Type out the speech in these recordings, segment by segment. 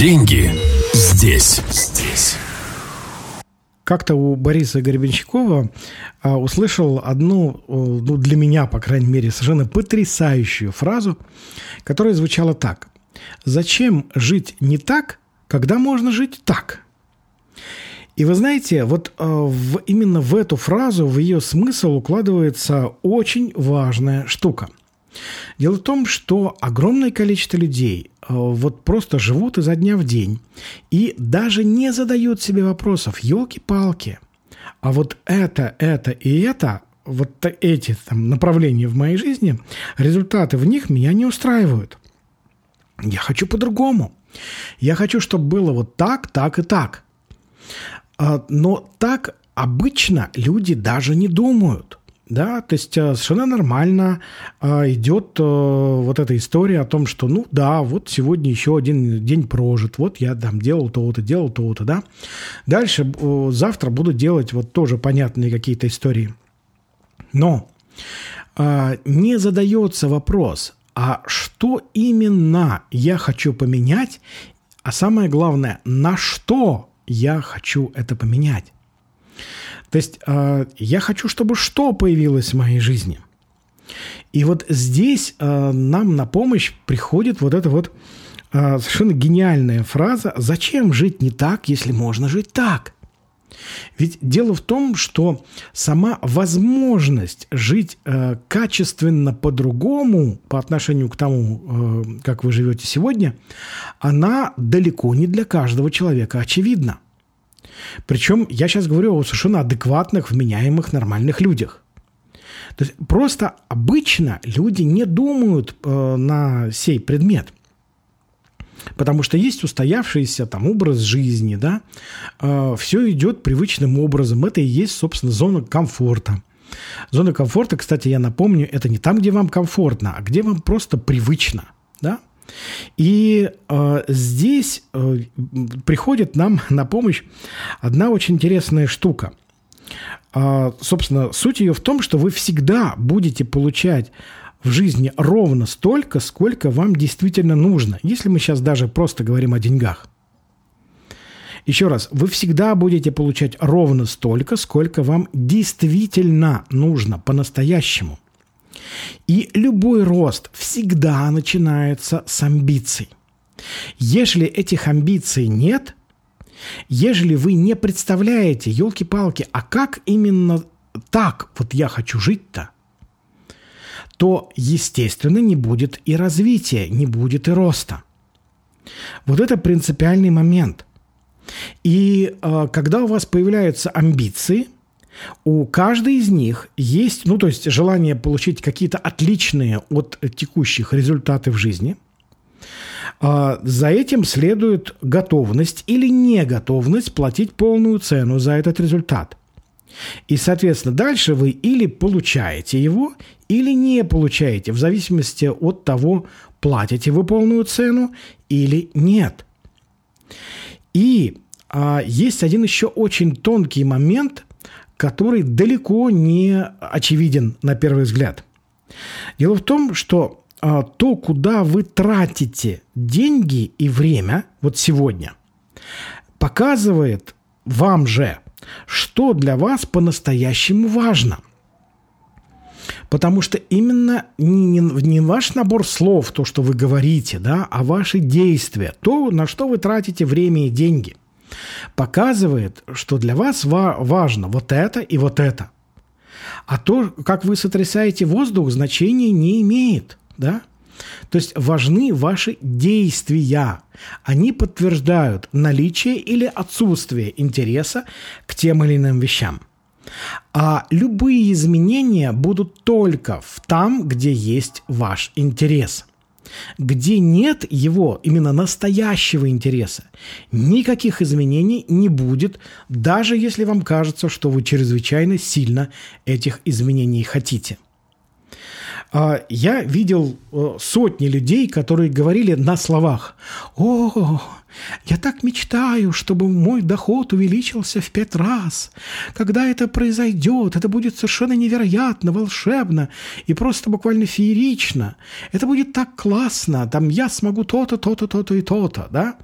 Деньги здесь. Здесь. Как-то у Бориса Гребенщикова а, услышал одну, ну, для меня, по крайней мере, совершенно потрясающую фразу, которая звучала так. «Зачем жить не так, когда можно жить так?» И вы знаете, вот э, в, именно в эту фразу, в ее смысл укладывается очень важная штука. Дело в том, что огромное количество людей вот просто живут изо дня в день и даже не задают себе вопросов, елки-палки, а вот это, это и это, вот эти там, направления в моей жизни, результаты в них меня не устраивают. Я хочу по-другому. Я хочу, чтобы было вот так, так и так. А, но так обычно люди даже не думают. Да, то есть э, совершенно нормально а, идет э, вот эта история о том, что, ну да, вот сегодня еще один день прожит, вот я там делал то-то, делал то-то, да. Дальше э, завтра буду делать вот тоже понятные какие-то истории. Но не задается вопрос, а что именно я хочу поменять, а самое главное, на что я хочу это поменять. То есть э, я хочу, чтобы что появилось в моей жизни. И вот здесь э, нам на помощь приходит вот эта вот э, совершенно гениальная фраза «Зачем жить не так, если можно жить так?» Ведь дело в том, что сама возможность жить качественно по-другому по отношению к тому, как вы живете сегодня, она далеко не для каждого человека очевидна. Причем я сейчас говорю о совершенно адекватных, вменяемых, нормальных людях. То есть просто обычно люди не думают э, на сей предмет – Потому что есть устоявшийся там образ жизни, да, э, все идет привычным образом. Это и есть, собственно, зона комфорта. Зона комфорта, кстати, я напомню, это не там, где вам комфортно, а где вам просто привычно, да. И э, здесь э, приходит нам на помощь одна очень интересная штука. Э, собственно, суть ее в том, что вы всегда будете получать в жизни ровно столько, сколько вам действительно нужно, если мы сейчас даже просто говорим о деньгах. Еще раз, вы всегда будете получать ровно столько, сколько вам действительно нужно по-настоящему. И любой рост всегда начинается с амбиций. Если этих амбиций нет, ежели вы не представляете, елки-палки, а как именно так вот я хочу жить-то – то, естественно, не будет и развития, не будет и роста. Вот это принципиальный момент. И э, когда у вас появляются амбиции, у каждой из них есть, ну, то есть желание получить какие-то отличные от текущих результаты в жизни. Э, за этим следует готовность или неготовность платить полную цену за этот результат. И, соответственно, дальше вы или получаете его, или не получаете, в зависимости от того, платите вы полную цену или нет. И а, есть один еще очень тонкий момент, который далеко не очевиден на первый взгляд. Дело в том, что а, то, куда вы тратите деньги и время, вот сегодня, показывает вам же, что для вас по-настоящему важно – Потому что именно не, не, не ваш набор слов, то, что вы говорите, да, а ваши действия, то, на что вы тратите время и деньги, показывает, что для вас ва- важно вот это и вот это. А то, как вы сотрясаете воздух, значения не имеет, да? То есть важны ваши действия. Они подтверждают наличие или отсутствие интереса к тем или иным вещам. А любые изменения будут только в там, где есть ваш интерес. Где нет его, именно настоящего интереса, никаких изменений не будет, даже если вам кажется, что вы чрезвычайно сильно этих изменений хотите. А, я видел э, сотни людей, которые говорили на словах «О, я так мечтаю, чтобы мой доход увеличился в пять раз. Когда это произойдет, это будет совершенно невероятно, волшебно и просто буквально феерично. Это будет так классно, там я смогу то-то, то-то, то-то и то-то, да?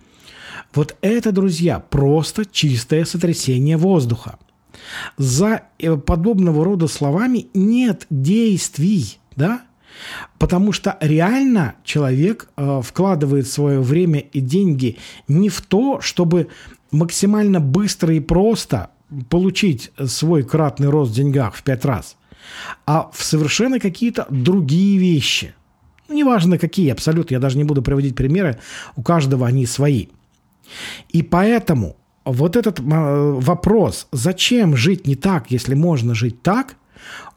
Вот это, друзья, просто чистое сотрясение воздуха. За э, подобного рода словами нет действий, да? Потому что реально человек э, вкладывает свое время и деньги не в то, чтобы максимально быстро и просто получить свой кратный рост в деньгах в пять раз, а в совершенно какие-то другие вещи. Ну, неважно какие, абсолютно, я даже не буду приводить примеры, у каждого они свои. И поэтому вот этот вопрос, зачем жить не так, если можно жить так,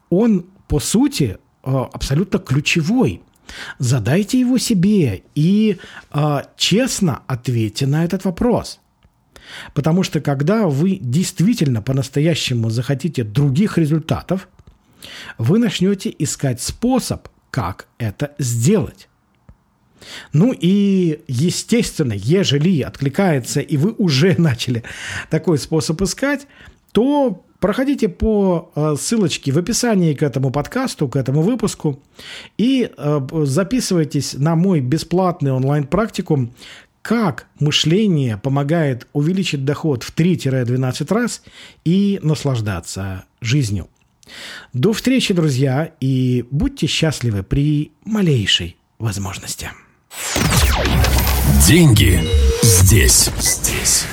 он, по сути, э, абсолютно ключевой. Задайте его себе и э, честно ответьте на этот вопрос. Потому что когда вы действительно по-настоящему захотите других результатов, вы начнете искать способ, как это сделать. Ну и, естественно, ежели откликается, и вы уже начали такой способ искать, то проходите по э, ссылочке в описании к этому подкасту, к этому выпуску, и э, записывайтесь на мой бесплатный онлайн-практикум как мышление помогает увеличить доход в 3-12 раз и наслаждаться жизнью. До встречи, друзья, и будьте счастливы при малейшей возможности. Деньги здесь. Здесь.